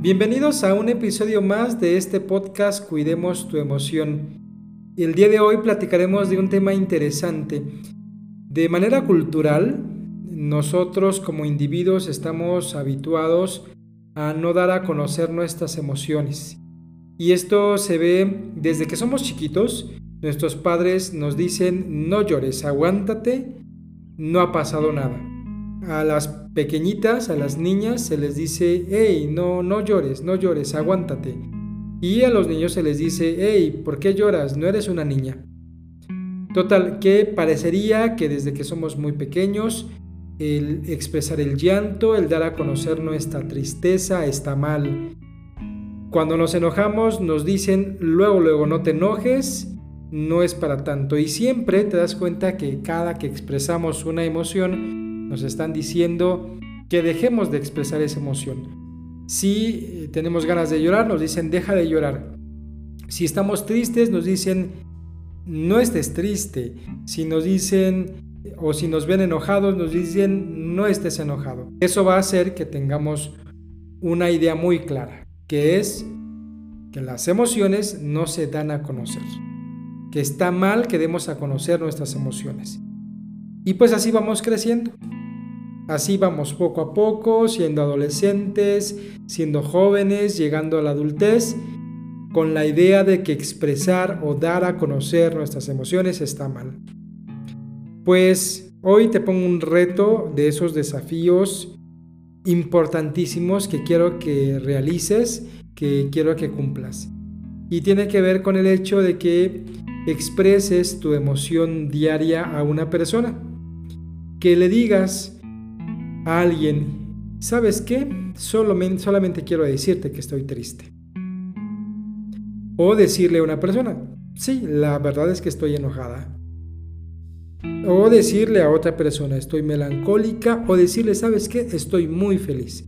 Bienvenidos a un episodio más de este podcast Cuidemos tu emoción. El día de hoy platicaremos de un tema interesante. De manera cultural, nosotros como individuos estamos habituados a no dar a conocer nuestras emociones. Y esto se ve desde que somos chiquitos. Nuestros padres nos dicen, no llores, aguántate, no ha pasado nada. A las pequeñitas, a las niñas, se les dice, hey, no, no llores, no llores, aguántate. Y a los niños se les dice, hey, ¿por qué lloras? No eres una niña. Total, que parecería que desde que somos muy pequeños, el expresar el llanto, el dar a conocer nuestra tristeza está mal. Cuando nos enojamos nos dicen, luego, luego, no te enojes, no es para tanto. Y siempre te das cuenta que cada que expresamos una emoción, nos están diciendo que dejemos de expresar esa emoción. Si tenemos ganas de llorar, nos dicen deja de llorar. Si estamos tristes, nos dicen no estés triste. Si nos dicen o si nos ven enojados, nos dicen no estés enojado. Eso va a hacer que tengamos una idea muy clara, que es que las emociones no se dan a conocer. Que está mal que demos a conocer nuestras emociones. Y pues así vamos creciendo. Así vamos poco a poco, siendo adolescentes, siendo jóvenes, llegando a la adultez, con la idea de que expresar o dar a conocer nuestras emociones está mal. Pues hoy te pongo un reto de esos desafíos importantísimos que quiero que realices, que quiero que cumplas. Y tiene que ver con el hecho de que expreses tu emoción diaria a una persona. Que le digas, a alguien, ¿sabes qué? Solamente, solamente quiero decirte que estoy triste. O decirle a una persona, sí, la verdad es que estoy enojada. O decirle a otra persona, estoy melancólica. O decirle, ¿sabes qué? Estoy muy feliz.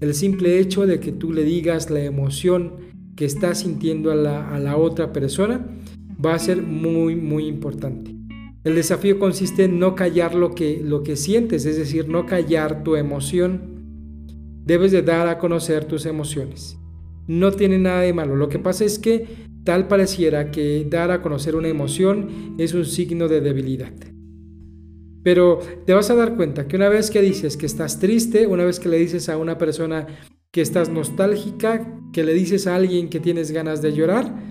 El simple hecho de que tú le digas la emoción que estás sintiendo a la, a la otra persona va a ser muy, muy importante. El desafío consiste en no callar lo que, lo que sientes, es decir, no callar tu emoción. Debes de dar a conocer tus emociones. No tiene nada de malo. Lo que pasa es que tal pareciera que dar a conocer una emoción es un signo de debilidad. Pero te vas a dar cuenta que una vez que dices que estás triste, una vez que le dices a una persona que estás nostálgica, que le dices a alguien que tienes ganas de llorar,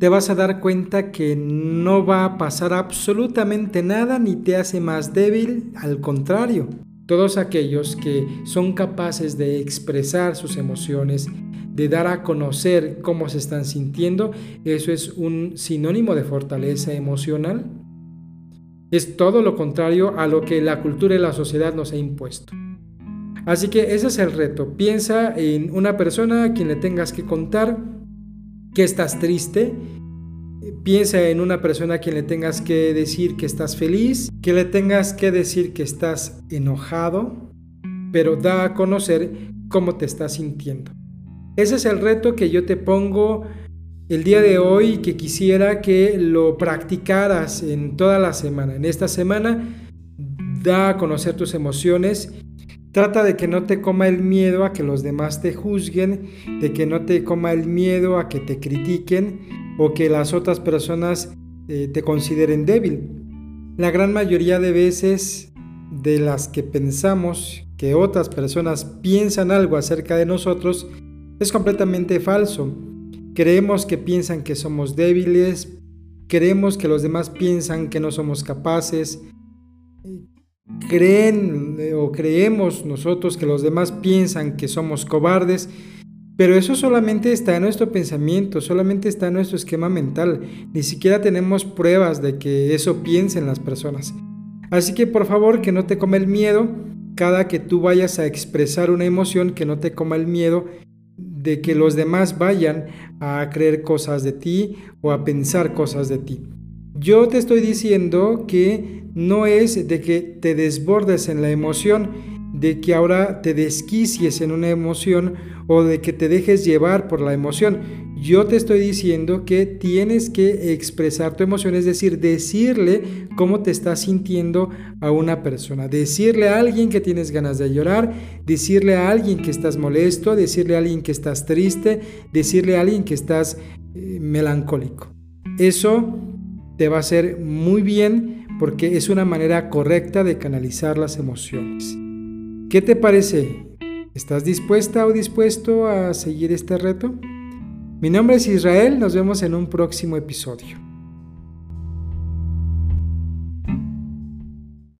te vas a dar cuenta que no va a pasar absolutamente nada ni te hace más débil, al contrario. Todos aquellos que son capaces de expresar sus emociones, de dar a conocer cómo se están sintiendo, eso es un sinónimo de fortaleza emocional. Es todo lo contrario a lo que la cultura y la sociedad nos ha impuesto. Así que ese es el reto. Piensa en una persona a quien le tengas que contar que estás triste, piensa en una persona a quien le tengas que decir que estás feliz, que le tengas que decir que estás enojado, pero da a conocer cómo te estás sintiendo. Ese es el reto que yo te pongo el día de hoy y que quisiera que lo practicaras en toda la semana. En esta semana, da a conocer tus emociones Trata de que no te coma el miedo a que los demás te juzguen, de que no te coma el miedo a que te critiquen o que las otras personas eh, te consideren débil. La gran mayoría de veces de las que pensamos que otras personas piensan algo acerca de nosotros es completamente falso. Creemos que piensan que somos débiles, creemos que los demás piensan que no somos capaces, creen eh, o creemos nosotros que los demás piensan que somos cobardes, pero eso solamente está en nuestro pensamiento, solamente está en nuestro esquema mental. Ni siquiera tenemos pruebas de que eso piensen las personas. Así que por favor que no te coma el miedo cada que tú vayas a expresar una emoción, que no te coma el miedo de que los demás vayan a creer cosas de ti o a pensar cosas de ti. Yo te estoy diciendo que no es de que te desbordes en la emoción, de que ahora te desquicies en una emoción o de que te dejes llevar por la emoción. yo te estoy diciendo que tienes que expresar tu emoción, es decir, decirle cómo te estás sintiendo a una persona, decirle a alguien que tienes ganas de llorar, decirle a alguien que estás molesto, decirle a alguien que estás triste, decirle a alguien que estás eh, melancólico. Eso te va a hacer muy bien porque es una manera correcta de canalizar las emociones. ¿Qué te parece? ¿Estás dispuesta o dispuesto a seguir este reto? Mi nombre es Israel, nos vemos en un próximo episodio.